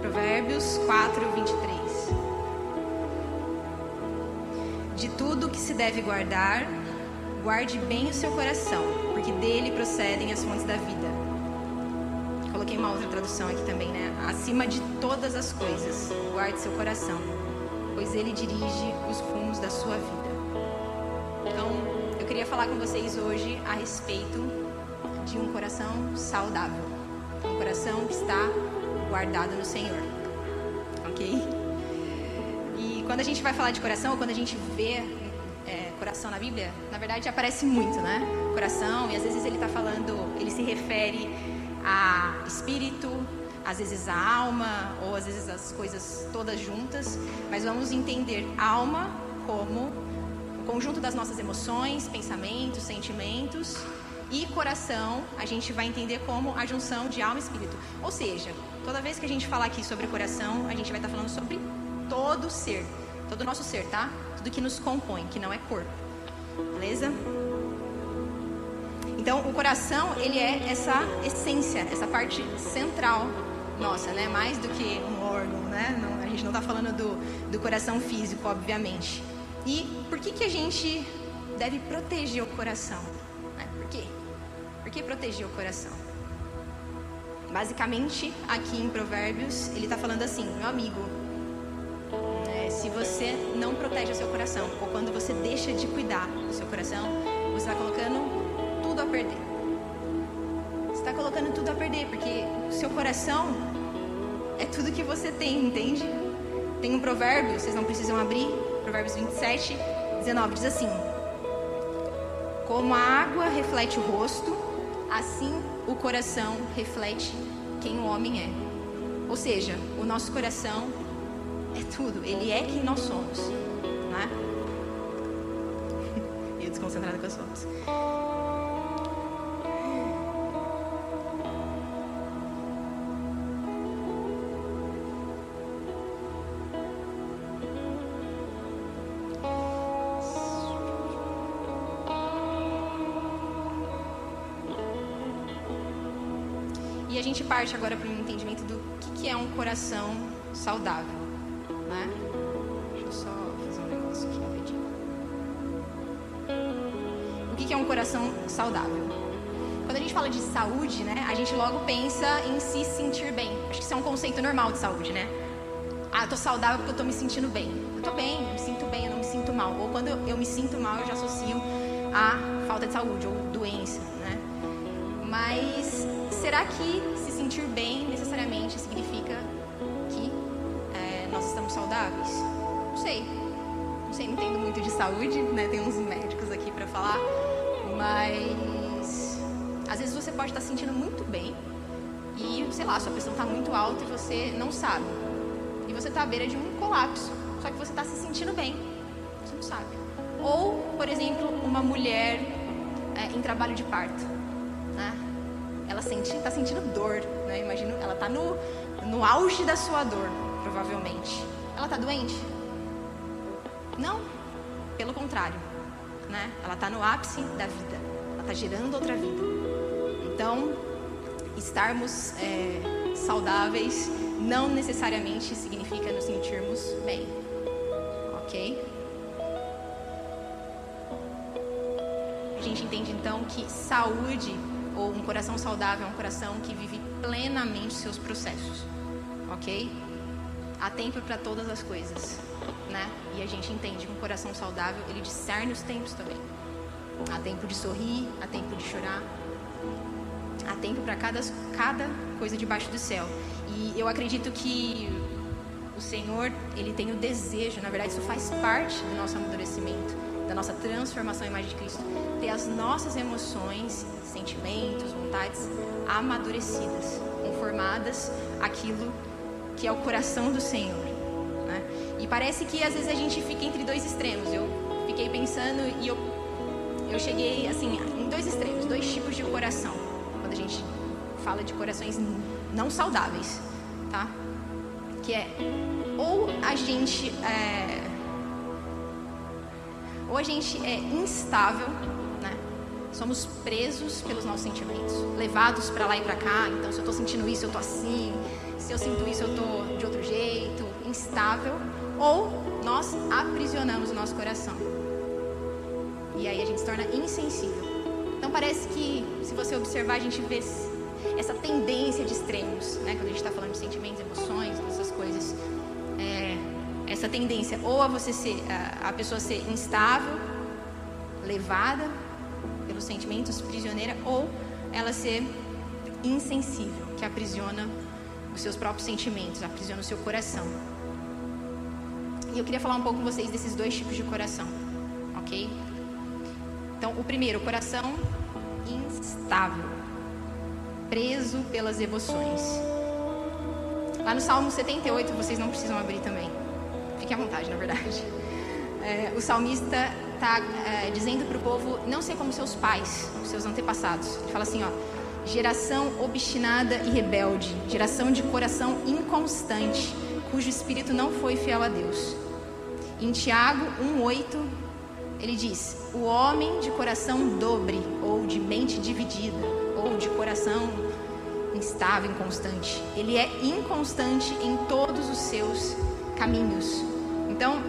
Provérbios 4, 23. De tudo que se deve guardar, guarde bem o seu coração, porque dele procedem as fontes da vida. Coloquei uma outra tradução aqui também, né? Acima de todas as coisas, guarde seu coração, pois ele dirige os rumos da sua vida. Falar com vocês hoje a respeito de um coração saudável, um coração que está guardado no Senhor, ok? E quando a gente vai falar de coração, ou quando a gente vê é, coração na Bíblia, na verdade aparece muito, né? Coração, e às vezes ele está falando, ele se refere a espírito, às vezes a alma, ou às vezes as coisas todas juntas, mas vamos entender alma como conjunto das nossas emoções, pensamentos, sentimentos, e coração a gente vai entender como a junção de alma e espírito. Ou seja, toda vez que a gente falar aqui sobre coração, a gente vai estar falando sobre todo o ser, todo o nosso ser, tá? Tudo que nos compõe, que não é corpo. Beleza? Então, o coração, ele é essa essência, essa parte central nossa, né? Mais do que um órgão, né? Não, a gente não está falando do, do coração físico, obviamente. E por que, que a gente deve proteger o coração? Né? Por quê? Por que proteger o coração? Basicamente, aqui em Provérbios, ele está falando assim, meu amigo, é, se você não protege o seu coração, ou quando você deixa de cuidar do seu coração, você está colocando tudo a perder. Você está colocando tudo a perder, porque o seu coração é tudo que você tem, entende? Tem um provérbio, vocês não precisam abrir, Provérbios 27, 19, diz assim: Como a água reflete o rosto, assim o coração reflete quem o homem é. Ou seja, o nosso coração é tudo, ele é quem nós somos, né? Eu desconcentrada com as fotos. Gente parte agora para um entendimento do que, que é um coração saudável, né? Deixa eu só fazer um negócio aqui rapidinho. O que, que é um coração saudável? Quando a gente fala de saúde, né, a gente logo pensa em se sentir bem. Acho que isso é um conceito normal de saúde, né? Ah, eu tô saudável porque eu tô me sentindo bem. Eu tô bem, eu me sinto bem, eu não me sinto mal. Ou quando eu, me sinto mal, eu já associo a falta de saúde ou doença, né? Mas será que se sentir bem necessariamente significa que é, nós estamos saudáveis? Não sei. Não sei, não entendo muito de saúde, né? Tem uns médicos aqui para falar, mas às vezes você pode estar se sentindo muito bem e, sei lá, sua pressão está muito alta e você não sabe. E você está à beira de um colapso, só que você está se sentindo bem, você não sabe. Ou, por exemplo, uma mulher é, em trabalho de parto? Ela está sentindo dor, né? Imagino, ela está no, no auge da sua dor, provavelmente. Ela está doente? Não, pelo contrário, né? Ela está no ápice da vida, ela está gerando outra vida. Então, estarmos é, saudáveis não necessariamente significa nos sentirmos bem, ok? A gente entende então que saúde ou um coração saudável é um coração que vive plenamente seus processos, ok? Há tempo para todas as coisas, né? E a gente entende que um coração saudável ele discerne os tempos também. Há tempo de sorrir, há tempo de chorar, há tempo para cada, cada coisa debaixo do céu. E eu acredito que o Senhor, Ele tem o desejo, na verdade, isso faz parte do nosso amadurecimento, da nossa transformação à imagem de Cristo, ter as nossas emoções, sentimentos, vontades amadurecidas, conformadas àquilo que é o coração do Senhor. Né? E parece que às vezes a gente fica entre dois extremos. Eu fiquei pensando e eu, eu cheguei assim em dois extremos, dois tipos de coração. Quando a gente fala de corações não saudáveis, tá? Que é ou a gente é, ou a gente é instável, né? Somos presos pelos nossos sentimentos, levados para lá e para cá. Então, se eu estou sentindo isso, eu estou assim. Se eu sinto isso, eu estou de outro jeito, instável. Ou nós aprisionamos o nosso coração. E aí a gente se torna insensível. Então, parece que, se você observar, a gente vê essa tendência de extremos, né? Quando a gente está falando de sentimentos, emoções, essas coisas. É, essa tendência ou a você ser, a, a pessoa ser instável, levada pelos sentimentos, prisioneira, ou ela ser insensível, que aprisiona os seus próprios sentimentos, aprisiona o seu coração. E eu queria falar um pouco com vocês desses dois tipos de coração, ok? Então, o primeiro, coração instável, preso pelas emoções. Lá no Salmo 78, vocês não precisam abrir também. Fique à vontade, na verdade. É, o salmista está é, dizendo para o povo não ser como seus pais, seus antepassados. Ele fala assim, ó, geração obstinada e rebelde, geração de coração inconstante, cujo espírito não foi fiel a Deus. Em Tiago 1:8, ele diz: "O homem de coração dobre ou de mente dividida de coração instável, inconstante, ele é inconstante em todos os seus caminhos." Então,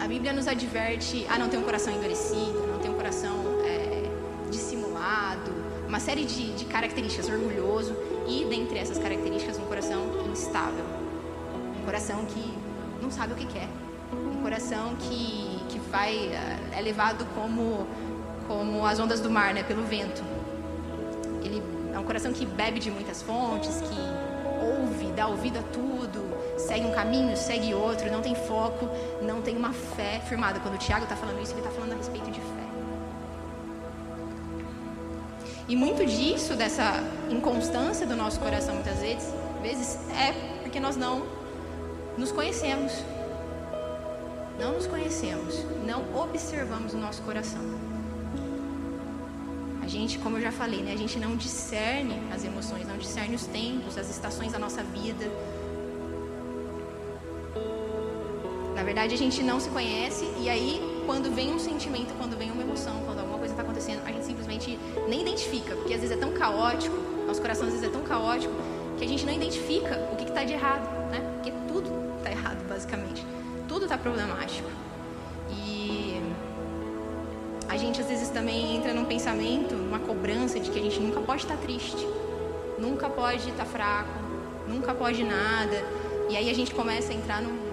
a Bíblia nos adverte a não ter um coração endurecido, não ter um coração é, dissimulado, uma série de, de características, orgulhoso e, dentre essas características, um coração instável. Um coração que não sabe o que quer. Um coração que, que vai, é, é levado como, como as ondas do mar, né, pelo vento. Ele é um coração que bebe de muitas fontes, que ouve, dá ouvido a tudo, segue um caminho, segue outro, não tem foco, não tem uma fé firmada. Quando o Tiago está falando isso, ele está falando a respeito de fé. E muito disso, dessa inconstância do nosso coração, muitas vezes, vezes é porque nós não nos conhecemos. Não nos conhecemos, não observamos o nosso coração. Gente, como eu já falei, né, a gente não discerne as emoções, não discerne os tempos, as estações da nossa vida, Na verdade, a gente não se conhece e aí, quando vem um sentimento, quando vem uma emoção, quando alguma coisa está acontecendo, a gente simplesmente nem identifica, porque às vezes é tão caótico, nosso coração às vezes é tão caótico, que a gente não identifica o que está de errado, né? Porque tudo está errado, basicamente. Tudo está problemático. Vezes também entra num pensamento, numa cobrança de que a gente nunca pode estar triste, nunca pode estar fraco, nunca pode nada. E aí a gente começa a entrar num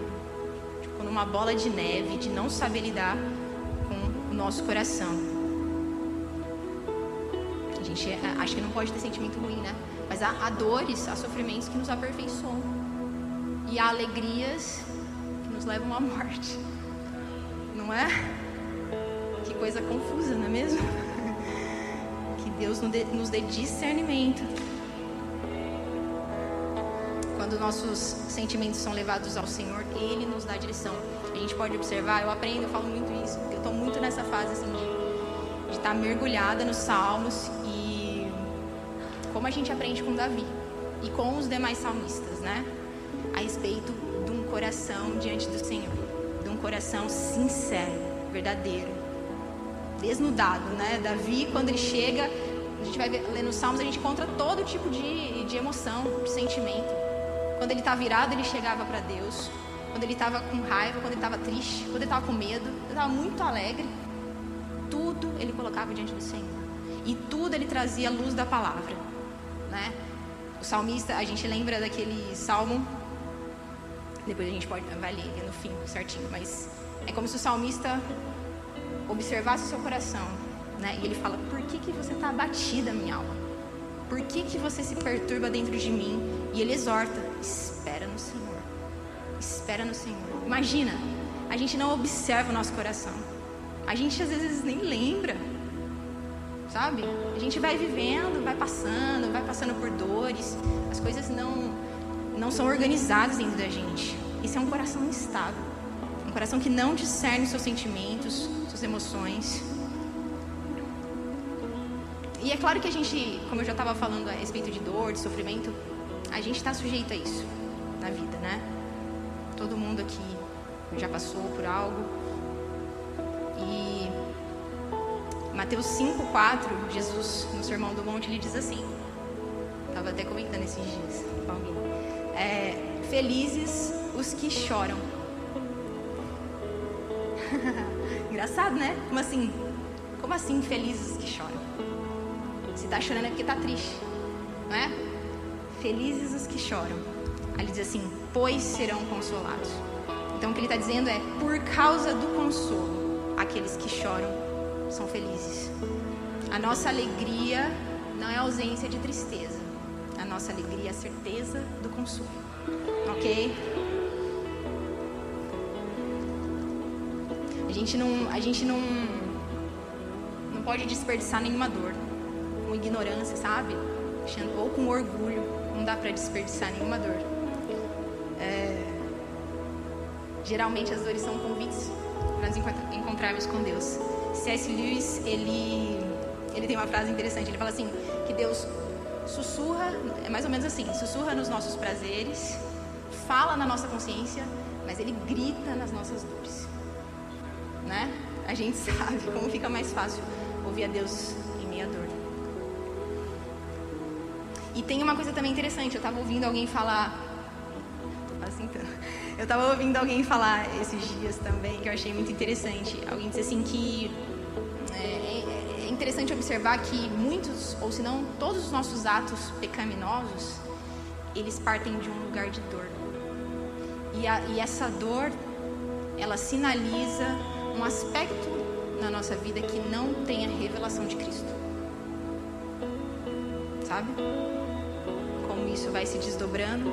numa bola de neve de não saber lidar com o nosso coração. A gente é, acha que não pode ter sentimento ruim, né? Mas há, há dores, há sofrimentos que nos aperfeiçoam. E há alegrias que nos levam à morte. Não é? Coisa confusa, não é mesmo? Que Deus nos dê discernimento quando nossos sentimentos são levados ao Senhor, Ele nos dá a direção. A gente pode observar, eu aprendo, eu falo muito isso, porque eu estou muito nessa fase assim de, de estar tá mergulhada nos Salmos e como a gente aprende com Davi e com os demais salmistas, né? A respeito de um coração diante do Senhor, de um coração sincero, verdadeiro, desnudado, né? Davi, quando ele chega, a gente vai ver, nos Salmos, a gente encontra todo tipo de, de emoção, de sentimento. Quando ele estava virado, ele chegava para Deus. Quando ele estava com raiva, quando ele estava triste, quando ele estava com medo, ele estava muito alegre. Tudo ele colocava diante do Senhor. E tudo ele trazia a luz da palavra. Né? O salmista, a gente lembra daquele salmo. Depois a gente pode vai ler no fim certinho, mas é como se o salmista observasse o seu coração, né? E ele fala: "Por que que você está abatida, minha alma? Por que que você se perturba dentro de mim?" E ele exorta: espera no Senhor. Espera no Senhor. Imagina, a gente não observa o nosso coração. A gente às vezes nem lembra. Sabe? A gente vai vivendo, vai passando, vai passando por dores. As coisas não não são organizadas dentro da gente. Isso é um coração instável. Um coração que não discerne seus sentimentos, suas emoções. E é claro que a gente, como eu já estava falando a respeito de dor, de sofrimento, a gente está sujeito a isso na vida, né? Todo mundo aqui já passou por algo. E Mateus 5:4, Jesus no Sermão do Monte ele diz assim. Estava até comentando esses dias com alguém. É, felizes os que choram. Engraçado, né? Como assim? Como assim felizes que choram? Se está chorando é porque está triste, não é? Felizes os que choram. Aí ele diz assim: pois serão consolados. Então o que ele está dizendo é: por causa do consolo, aqueles que choram são felizes. A nossa alegria não é ausência de tristeza. A nossa alegria é a certeza do consolo. Ok? Gente não, a gente não, não pode desperdiçar nenhuma dor com ignorância, sabe? Ou com orgulho. Não dá para desperdiçar nenhuma dor. É, geralmente as dores são convites para nos encontrarmos com Deus. C.S. Lewis, ele, ele tem uma frase interessante. Ele fala assim, que Deus sussurra, é mais ou menos assim, sussurra nos nossos prazeres, fala na nossa consciência, mas ele grita nas nossas dores. Né? A gente sabe como fica mais fácil ouvir a Deus em meia dor. E tem uma coisa também interessante, eu estava ouvindo alguém falar. Assim, então, eu estava ouvindo alguém falar esses dias também, que eu achei muito interessante. Alguém disse assim que é, é, é interessante observar que muitos, ou se não todos os nossos atos pecaminosos, eles partem de um lugar de dor. E, a, e essa dor, ela sinaliza um aspecto na nossa vida que não tem a revelação de Cristo. Sabe? como isso vai se desdobrando.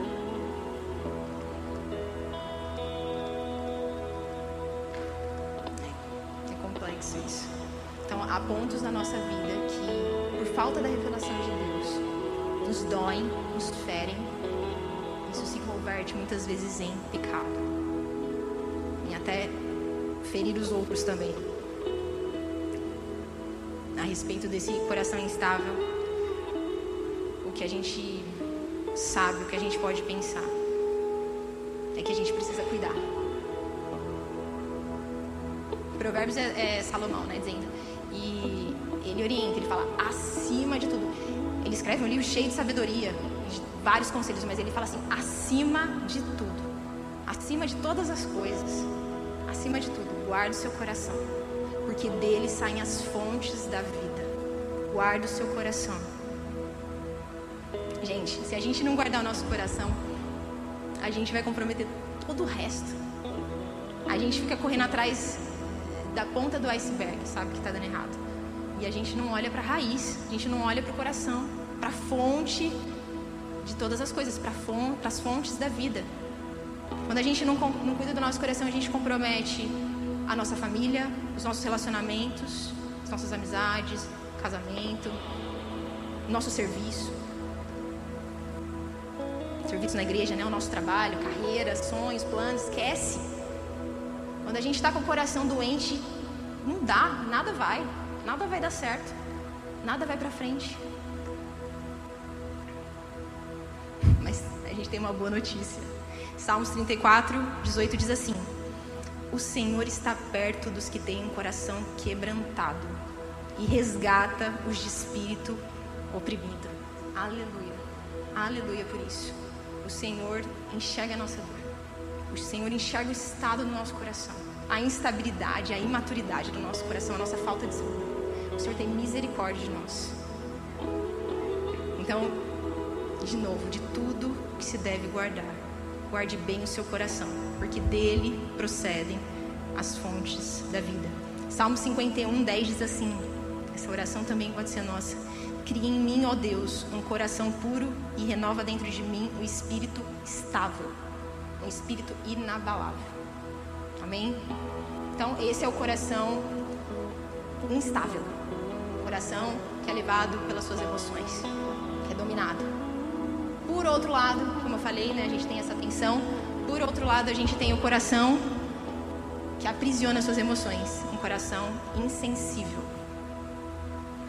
É complexo isso. Então, há pontos na nossa vida que, por falta da revelação de Deus, nos doem, nos ferem. Isso se converte muitas vezes em pecado. E até ferir os outros também. A respeito desse coração instável, o que a gente sabe, o que a gente pode pensar é que a gente precisa cuidar. Provérbios é, é Salomão, né, dizendo. E ele orienta, ele fala acima de tudo. Ele escreve um livro cheio de sabedoria, de vários conselhos, mas ele fala assim: acima de tudo, acima de todas as coisas, acima de tudo, guarde o seu coração, porque dele saem as fontes da vida. Guarde o seu coração Gente, se a gente não guardar o nosso coração, a gente vai comprometer todo o resto. A gente fica correndo atrás da ponta do iceberg, sabe que está dando errado. E a gente não olha para a raiz, a gente não olha para o coração, para a fonte de todas as coisas, para as fontes da vida. Quando a gente não, não cuida do nosso coração, a gente compromete a nossa família, os nossos relacionamentos, as nossas amizades, casamento, nosso serviço serviço na igreja, né? o nosso trabalho, carreira, sonhos, planos, esquece. Quando a gente está com o coração doente, não dá, nada vai, nada vai dar certo, nada vai para frente. Mas a gente tem uma boa notícia. Salmos 34, 18 diz assim: O Senhor está perto dos que têm um coração quebrantado e resgata os de espírito oprimido. Aleluia. Aleluia por isso o Senhor enxerga a nossa dor. O Senhor enxerga o estado do nosso coração, a instabilidade, a imaturidade do nosso coração, a nossa falta de saúde. O Senhor tem misericórdia de nós. Então, de novo, de tudo que se deve guardar, guarde bem o seu coração, porque dele procedem as fontes da vida. Salmo 51, 10 diz assim: essa oração também pode ser nossa. Cria em mim, ó Deus, um coração puro e renova dentro de mim um espírito estável, um espírito inabalável. Amém? Então, esse é o coração instável. Coração que é levado pelas suas emoções, que é dominado. Por outro lado, como eu falei, né, a gente tem essa tensão. Por outro lado, a gente tem o coração que aprisiona suas emoções, um coração insensível.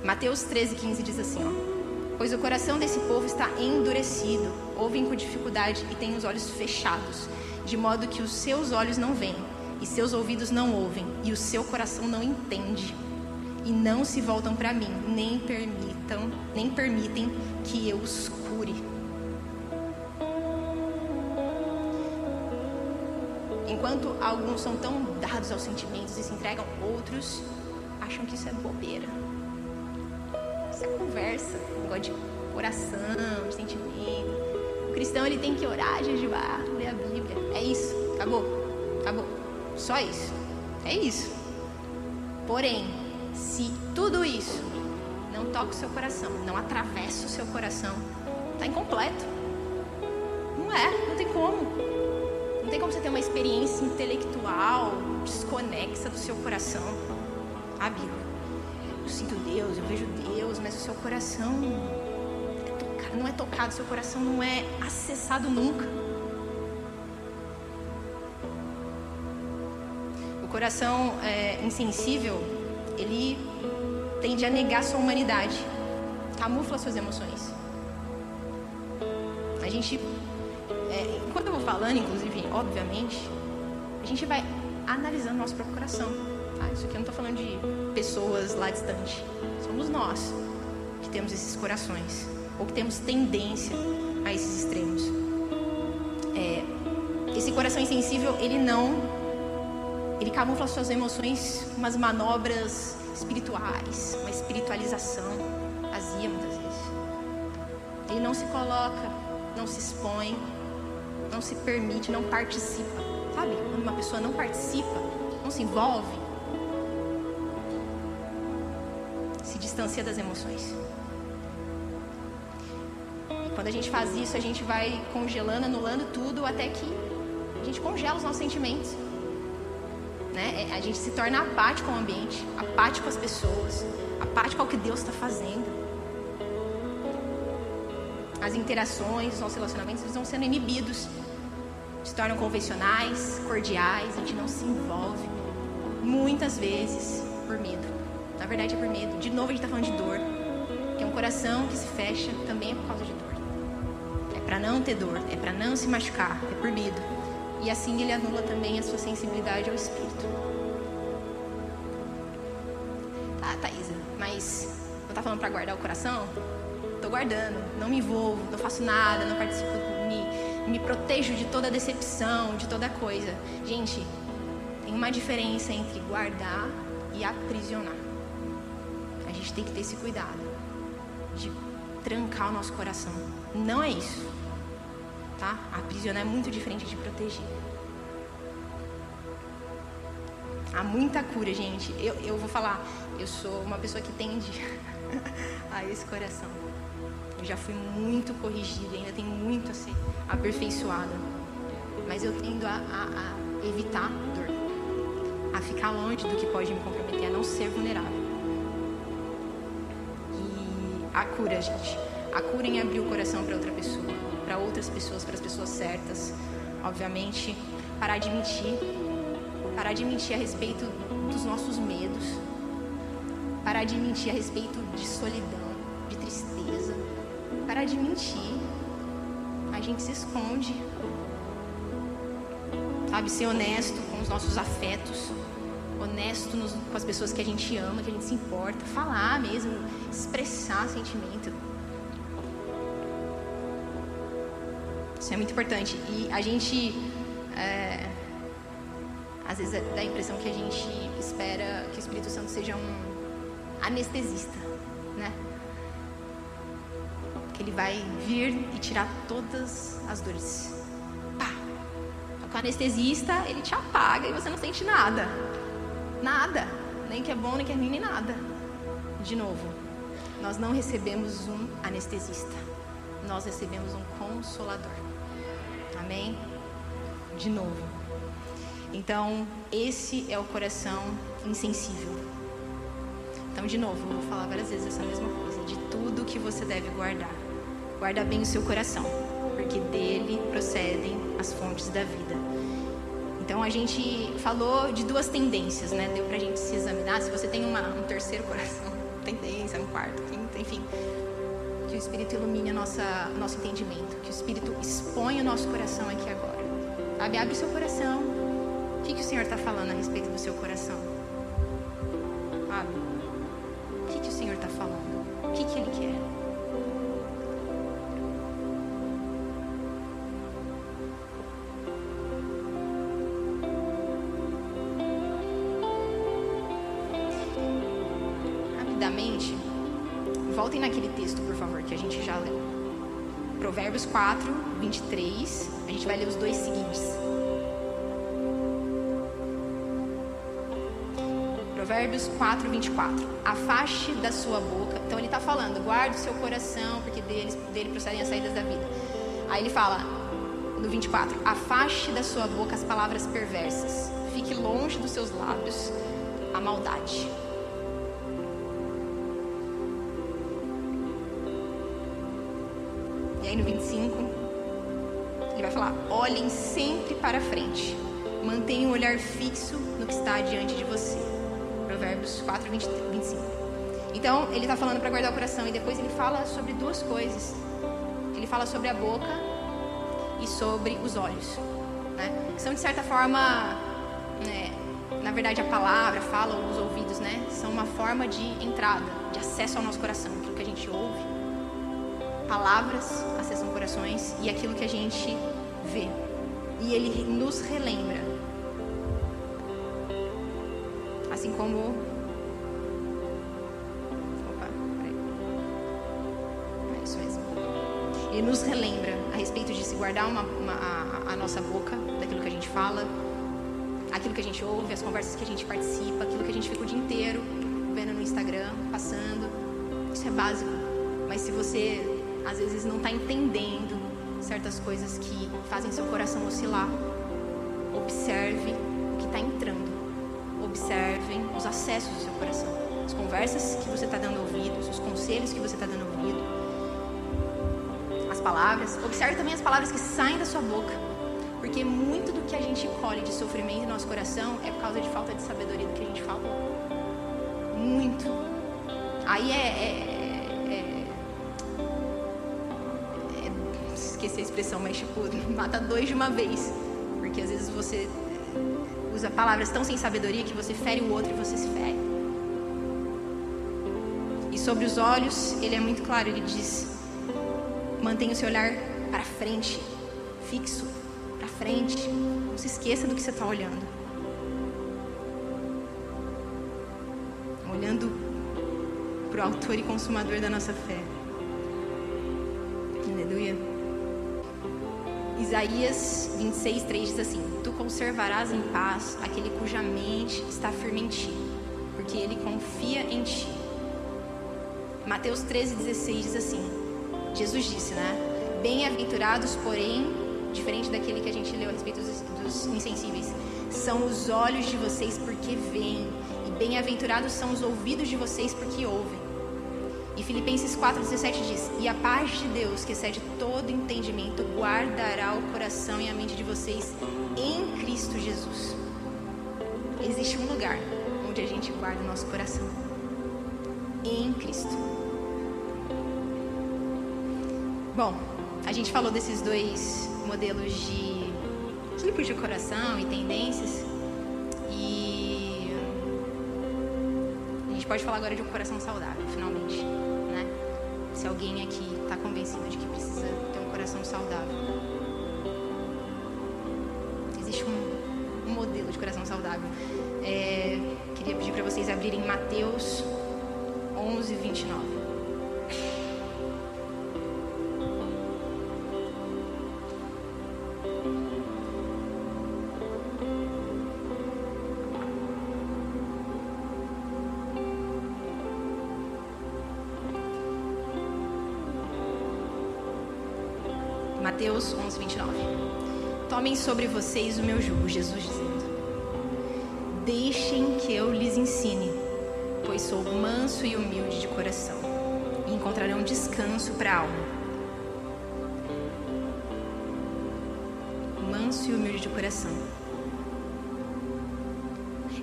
Mateus 13, 15 diz assim: ó, Pois o coração desse povo está endurecido, ouvem com dificuldade e têm os olhos fechados, de modo que os seus olhos não veem, e seus ouvidos não ouvem, e o seu coração não entende, e não se voltam para mim, nem permitam, nem permitem que eu os Enquanto alguns são tão dados aos sentimentos e se entregam, outros acham que isso é bobeira. Isso é conversa, negócio de coração, de sentimento. O cristão ele tem que orar, jejuar, ler a Bíblia. É isso, acabou, acabou. Só isso. É isso. Porém, se tudo isso não toca o seu coração, não atravessa o seu coração, está incompleto. Não é, não tem como. Não tem como você ter uma experiência intelectual desconexa do seu coração. Ah, eu sinto Deus, eu vejo Deus, mas o seu coração é não é tocado, seu coração não é acessado nunca. coração é, insensível, ele tende a negar sua humanidade, camufla suas emoções. A gente, é, enquanto eu vou falando, inclusive, obviamente, a gente vai analisando nosso próprio coração. Tá? Isso aqui eu não estou falando de pessoas lá distante. Somos nós que temos esses corações, ou que temos tendência a esses extremos. É, esse coração insensível, ele não ele camufla suas emoções com umas manobras espirituais, uma espiritualização vazia muitas vezes. Ele não se coloca, não se expõe, se permite, não participa. Sabe? Quando uma pessoa não participa, não se envolve, se distancia das emoções. E quando a gente faz isso, a gente vai congelando, anulando tudo até que a gente congela os nossos sentimentos né? É, a gente se torna apático ao ambiente, apático às pessoas, apático ao que Deus está fazendo. As interações, os nossos relacionamentos, eles vão sendo inibidos, se tornam convencionais, cordiais, a gente não se envolve, muitas vezes por medo. Na verdade é por medo. De novo a gente está falando de dor, que é um coração que se fecha também é por causa de dor. É para não ter dor, é para não se machucar, é por medo. E assim ele anula também a sua sensibilidade ao Espírito. Tá, Thaisa, mas não tá falando para guardar o coração? Tô guardando, não me envolvo, não faço nada, não participo, me, protejo de toda decepção, de toda coisa. Gente, tem uma diferença entre guardar e aprisionar. A gente tem que ter esse cuidado de trancar o nosso coração. Não é isso tá? Aprisionar é muito diferente de proteger. Há muita cura, gente. Eu, eu vou falar, eu sou uma pessoa que tende a esse coração. Eu já fui muito corrigida, ainda tenho muito a ser aperfeiçoada. Mas eu tendo a, a, a evitar dor, a ficar longe do que pode me comprometer, a não ser vulnerável. E a cura, gente. A cura em abrir o coração para outra pessoa para outras pessoas, para as pessoas certas. Obviamente, parar de mentir, parar de mentir a respeito dos nossos medos, parar de mentir a respeito de solidão, de tristeza, parar de mentir. Gente se esconde, sabe? Ser honesto com os nossos afetos, honesto nos, com as pessoas que a gente ama, que a gente se importa, falar mesmo, expressar sentimento. Isso é muito importante. E a gente, é, às vezes, dá a impressão que a gente espera que o Espírito Santo seja um anestesista, né? Que ele vai vir e tirar todas as dores. Pá! Com o anestesista, ele te apaga e você não sente nada. Nada. Nem que é bom, nem que é ruim, nem nada. De novo, nós não recebemos um anestesista. Nós recebemos um consolador. Amém? De novo. Então, esse é o coração insensível. Então, de novo, eu vou falar várias vezes essa mesma coisa. De tudo que você deve guardar. Guarda bem o seu coração, porque dele procedem as fontes da vida. Então, a gente falou de duas tendências, né? Deu pra gente se examinar. Se você tem uma, um terceiro coração, tendência, um quarto, quinto, enfim que o Espírito ilumine nossa, nosso entendimento, que o Espírito exponha o nosso coração aqui agora. Sabe? Abre o seu coração, O que, que o Senhor está falando a respeito do seu coração? Sabe? O que, que o Senhor está falando? O que, que Ele quer? Rapidamente, voltem naquele texto, por favor, que a gente já leu. Provérbios 4, 23. A gente vai ler os dois seguintes. Provérbios 4, 24. Afaste da sua boca. Então ele está falando, guarde o seu coração, porque dele, dele procedem as saídas da vida. Aí ele fala, no 24: Afaste da sua boca as palavras perversas. Fique longe dos seus lábios a maldade. 5, ele vai falar: olhem sempre para frente, mantenham o olhar fixo no que está diante de você. Provérbios 4, 20, 25. Então, ele está falando para guardar o coração e depois ele fala sobre duas coisas. Ele fala sobre a boca e sobre os olhos, né? Que são de certa forma, né, na verdade, a palavra fala os ouvidos, né? São uma forma de entrada, de acesso ao nosso coração, aquilo que a gente ouve Palavras acessam corações e aquilo que a gente vê. E ele nos relembra. Assim como. Opa, peraí. É isso mesmo. Ele nos relembra a respeito de se guardar uma, uma, a, a nossa boca, daquilo que a gente fala, aquilo que a gente ouve, as conversas que a gente participa, aquilo que a gente fica o dia inteiro vendo no Instagram, passando. Isso é básico. Mas se você às vezes não está entendendo certas coisas que fazem seu coração oscilar, observe o que está entrando. Observem os acessos do seu coração. As conversas que você está dando ouvidos, os conselhos que você está dando ouvido, as palavras. Observe também as palavras que saem da sua boca. Porque muito do que a gente colhe de sofrimento em nosso coração é por causa de falta de sabedoria do que a gente falou. Muito. Aí é, é, esqueci a expressão, mas tipo, mata dois de uma vez. Porque às vezes você usa palavras tão sem sabedoria que você fere o outro e você se fere. E sobre os olhos, ele é muito claro, ele diz: mantenha o seu olhar para frente, fixo, para frente. Não se esqueça do que você está olhando. Olhando para o autor e consumador da nossa fé. Isaías 26, 3 diz assim: Tu conservarás em paz aquele cuja mente está firme em ti, porque ele confia em ti. Mateus 13, 16 diz assim: Jesus disse, né? Bem-aventurados, porém, diferente daquele que a gente leu a respeito dos, dos insensíveis, são os olhos de vocês porque veem, e bem-aventurados são os ouvidos de vocês porque ouvem. E Filipenses 4,17 diz: E a paz de Deus, que excede todo entendimento, guardará o coração e a mente de vocês em Cristo Jesus. Existe um lugar onde a gente guarda o nosso coração. Em Cristo. Bom, a gente falou desses dois modelos de tipos de coração e tendências. Gente pode falar agora de um coração saudável, finalmente, né? Se alguém aqui está convencido de que precisa ter um coração saudável. Existe um, um modelo de coração saudável. É, queria pedir para vocês abrirem Mateus 11, 29. Mateus 11, 29. Tomem sobre vocês o meu jugo, Jesus dizendo. Deixem que eu lhes ensine, pois sou manso e humilde de coração, e encontrarão descanso para a alma. Manso e humilde de coração.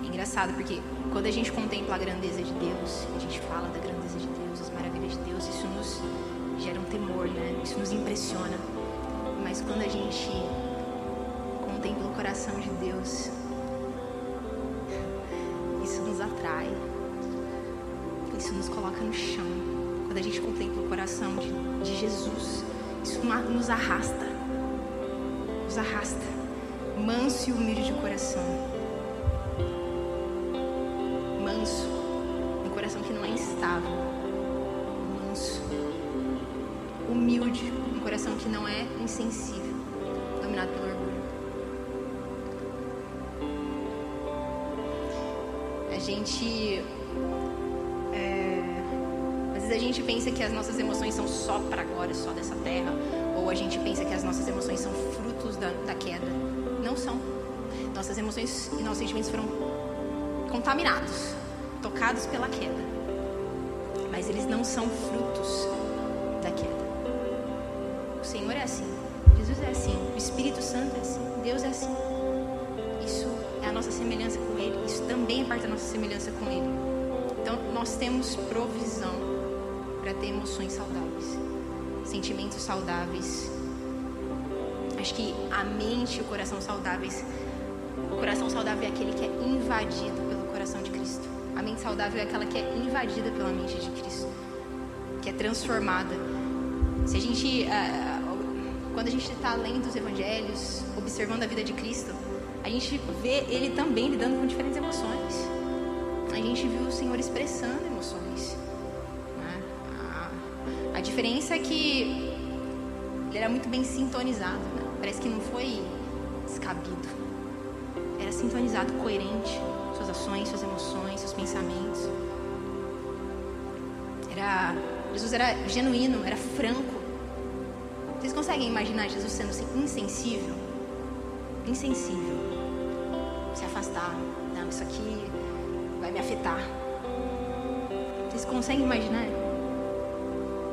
É engraçado porque quando a gente contempla a grandeza de Deus, a gente fala da grandeza de Deus, as maravilhas de Deus, isso nos gera um temor, né? Isso nos impressiona. Mas quando a gente contempla o coração de Deus, isso nos atrai, isso nos coloca no chão. Quando a gente contempla o coração de, de Jesus, isso nos arrasta, nos arrasta, manso e humilde de coração. Insensível. Dominado pelo orgulho. A gente a gente pensa que as nossas emoções são só para agora, só dessa terra, ou a gente pensa que as nossas emoções são frutos da, da queda. Não são. Nossas emoções e nossos sentimentos foram contaminados, tocados pela queda. Mas eles não são frutos da queda. O Senhor é assim, Jesus é assim, o Espírito Santo é assim, Deus é assim. Isso é a nossa semelhança com Ele, isso também é parte da nossa semelhança com Ele. Então, nós temos provisão para ter emoções saudáveis, sentimentos saudáveis. Acho que a mente e o coração saudáveis. O coração saudável é aquele que é invadido pelo coração de Cristo. A mente saudável é aquela que é invadida pela mente de Cristo, que é transformada. Se a gente, uh, quando a gente está lendo os Evangelhos, observando a vida de Cristo, a gente vê ele também lidando com diferentes emoções. A gente viu o Senhor expressando emoções diferença é que ele era muito bem sintonizado. Né? Parece que não foi descabido. Era sintonizado, coerente. Suas ações, suas emoções, seus pensamentos. Era, Jesus era genuíno, era franco. Vocês conseguem imaginar Jesus sendo assim, insensível? Insensível. Se afastar. Não, isso aqui vai me afetar. Vocês conseguem imaginar?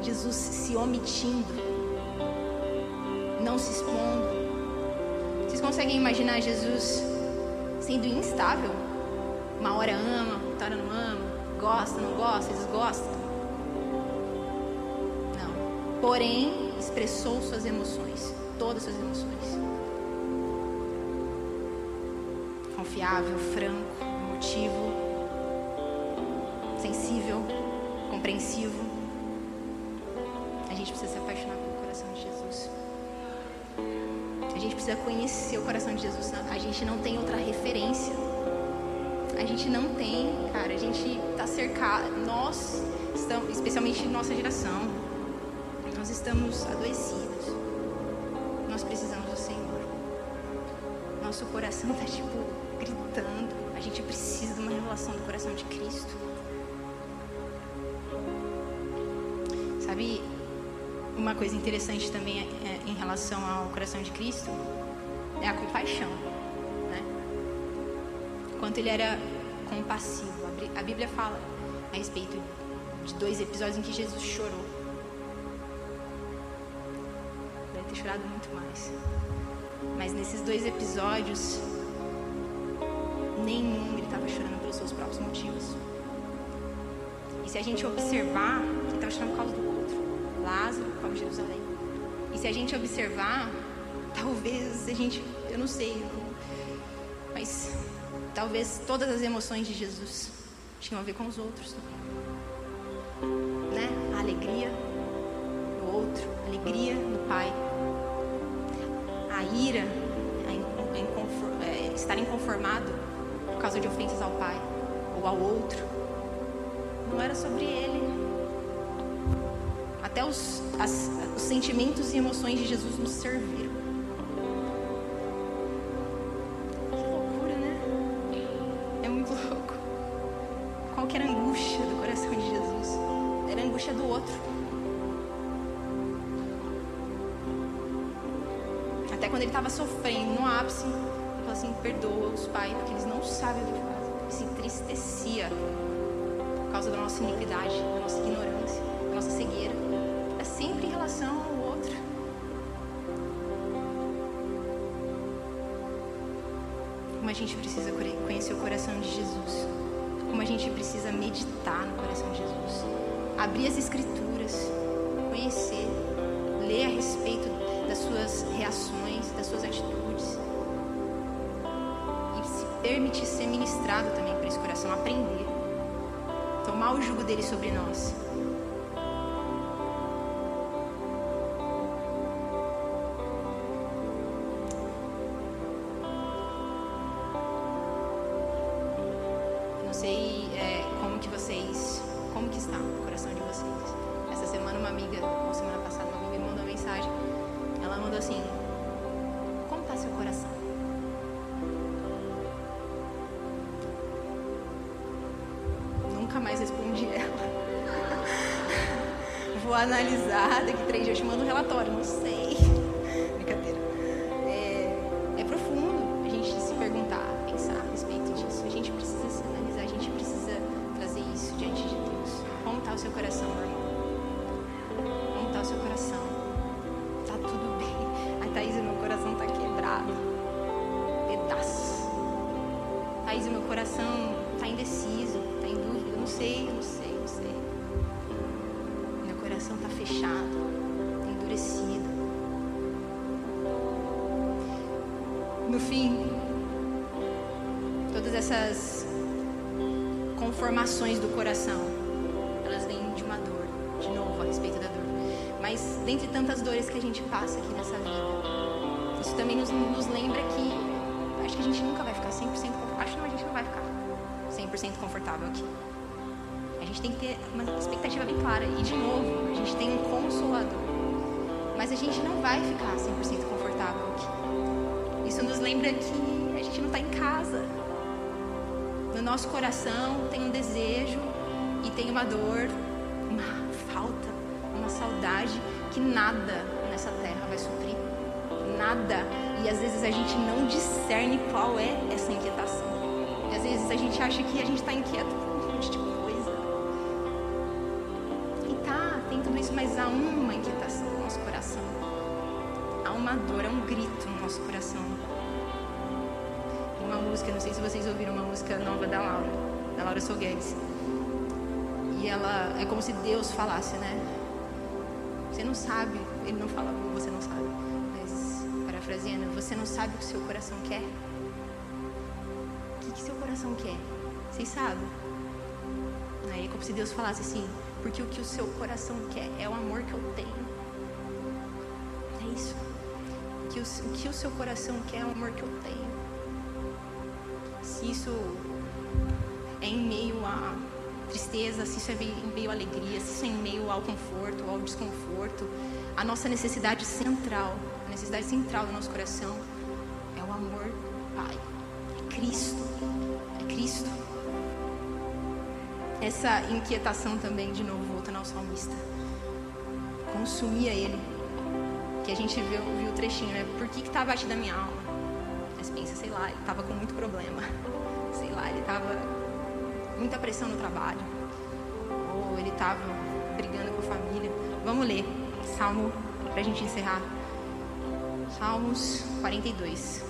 Jesus se omitindo, não se expondo. Vocês conseguem imaginar Jesus sendo instável? Uma hora ama, outra hora não ama, gosta, não gosta, desgosta? Não. Porém, expressou suas emoções, todas suas emoções. Confiável, franco, emotivo, sensível, compreensivo gente precisa se apaixonar pelo coração de Jesus. A gente precisa conhecer o coração de Jesus. A gente não tem outra referência. A gente não tem, cara. A gente está cercado. Nós estamos, especialmente nossa geração, nós estamos adoecidos. Nós precisamos do Senhor. Nosso coração está tipo gritando. A gente precisa de uma revelação do coração de Cristo. Sabe, uma coisa interessante também é, é, em relação ao coração de Cristo é a compaixão, né? Quanto ele era compassivo. A Bíblia fala a respeito de dois episódios em que Jesus chorou. Chorado muito mais. Mas nesses dois episódios, nenhum ele estava chorando pelos seus próprios motivos. E se a gente observar, ele estava chorando por causa do Lázaro, como Jerusalém. E se a gente observar, talvez a gente, eu não sei, mas talvez todas as emoções de Jesus tinham a ver com os outros também. Né? A alegria do outro, a alegria do Pai. A ira, a é, estar inconformado por causa de ofensas ao Pai ou ao outro. Não era sobre ele, até os, as, os sentimentos e emoções de Jesus nos serviram. Estava sofrendo no ápice, ele falou assim: perdoa-os, Pai, porque eles não sabem o que fazem. Ele se entristecia por causa da nossa iniquidade, da nossa ignorância, da nossa cegueira sempre em relação ao outro. Como a gente precisa conhecer o coração de Jesus. Como a gente precisa meditar no coração de Jesus. Abrir as escrituras, conhecer, ler a respeito das suas reações, das suas atitudes. E se permitir ser ministrado também por esse coração, aprender. Tomar o jugo dele sobre nós. Vou analisar, daqui três dias te mando um relatório, não sei. No fim, todas essas conformações do coração, elas vêm de uma dor, de novo, a respeito da dor. Mas dentre tantas dores que a gente passa aqui nessa vida, isso também nos, nos lembra que acho que a gente nunca vai ficar 100% confortável. Acho que a gente não vai ficar 100% confortável aqui. A gente tem que ter uma expectativa bem clara. E, de novo, a gente tem um consolador. Mas a gente não vai ficar 100% confortável lembra que a gente não está em casa. No nosso coração tem um desejo e tem uma dor, uma falta, uma saudade que nada nessa terra vai suprir. Nada. E às vezes a gente não discerne qual é essa inquietação. E às vezes a gente acha que a gente está inquieto por um monte de coisa. E tá, tem tudo isso, mas há uma inquietação no nosso coração. Há uma dor, há um grito no nosso coração. Uma música, não sei se vocês ouviram uma música nova da Laura, da Laura Soguedes. E ela é como se Deus falasse, né? Você não sabe, ele não fala, você não sabe, mas parafraseando, você não sabe o que seu coração quer? O que, que seu coração quer? Vocês sabem? Aí é como se Deus falasse assim, porque o que o seu coração quer é o amor que eu tenho. É isso. Que o que o seu coração quer é o amor que eu tenho. Se isso é em meio a tristeza, se isso é em meio à alegria, se isso é em meio ao conforto, ao desconforto, a nossa necessidade central, a necessidade central do nosso coração é o amor Pai, é Cristo, é Cristo. Essa inquietação também, de novo, voltando ao salmista, consumia ele, que a gente viu, viu o trechinho, né? Por que que tá abatida a minha alma? Lá, ele tava com muito problema, sei lá, ele tava muita pressão no trabalho, ou ele estava brigando com a família. Vamos ler Salmo para a gente encerrar. Salmos 42.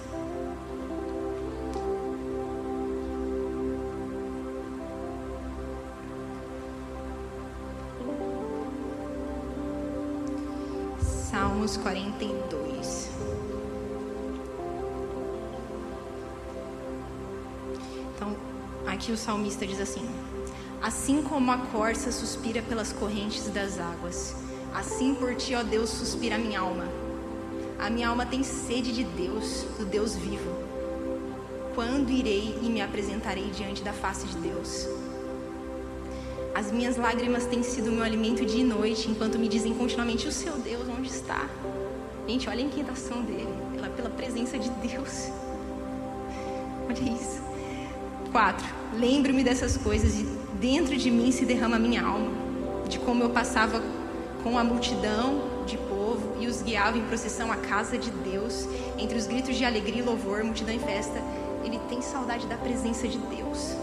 Salmos 42. Aqui o salmista diz assim: Assim como a corça suspira pelas correntes das águas, assim por ti, ó Deus, suspira a minha alma. A minha alma tem sede de Deus, do Deus vivo. Quando irei e me apresentarei diante da face de Deus? As minhas lágrimas têm sido meu alimento dia e noite, enquanto me dizem continuamente: O seu Deus, onde está? Gente, olha a inquietação dele, pela, pela presença de Deus. Olha isso. 4. Lembro-me dessas coisas e dentro de mim se derrama a minha alma, de como eu passava com a multidão de povo e os guiava em procissão à casa de Deus, entre os gritos de alegria e louvor, multidão e festa. Ele tem saudade da presença de Deus.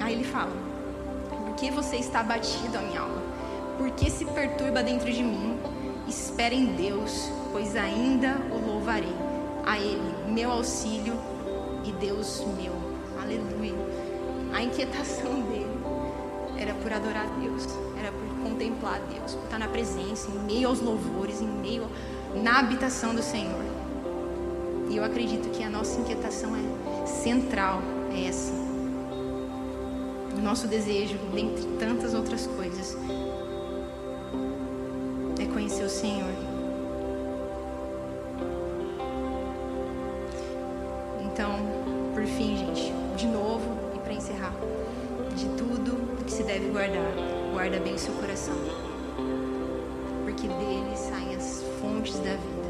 Aí ele fala: Por que você está abatido, a minha alma? Por que se perturba dentro de mim? Espera em Deus, pois ainda o louvarei. A Ele, meu auxílio e Deus meu. Aleluia. A inquietação dele era por adorar a Deus, era por contemplar a Deus, por estar na presença, em meio aos louvores, em meio na habitação do Senhor. E eu acredito que a nossa inquietação é central, é essa. O nosso desejo, dentre tantas outras coisas, coração, porque dele saem as fontes da vida.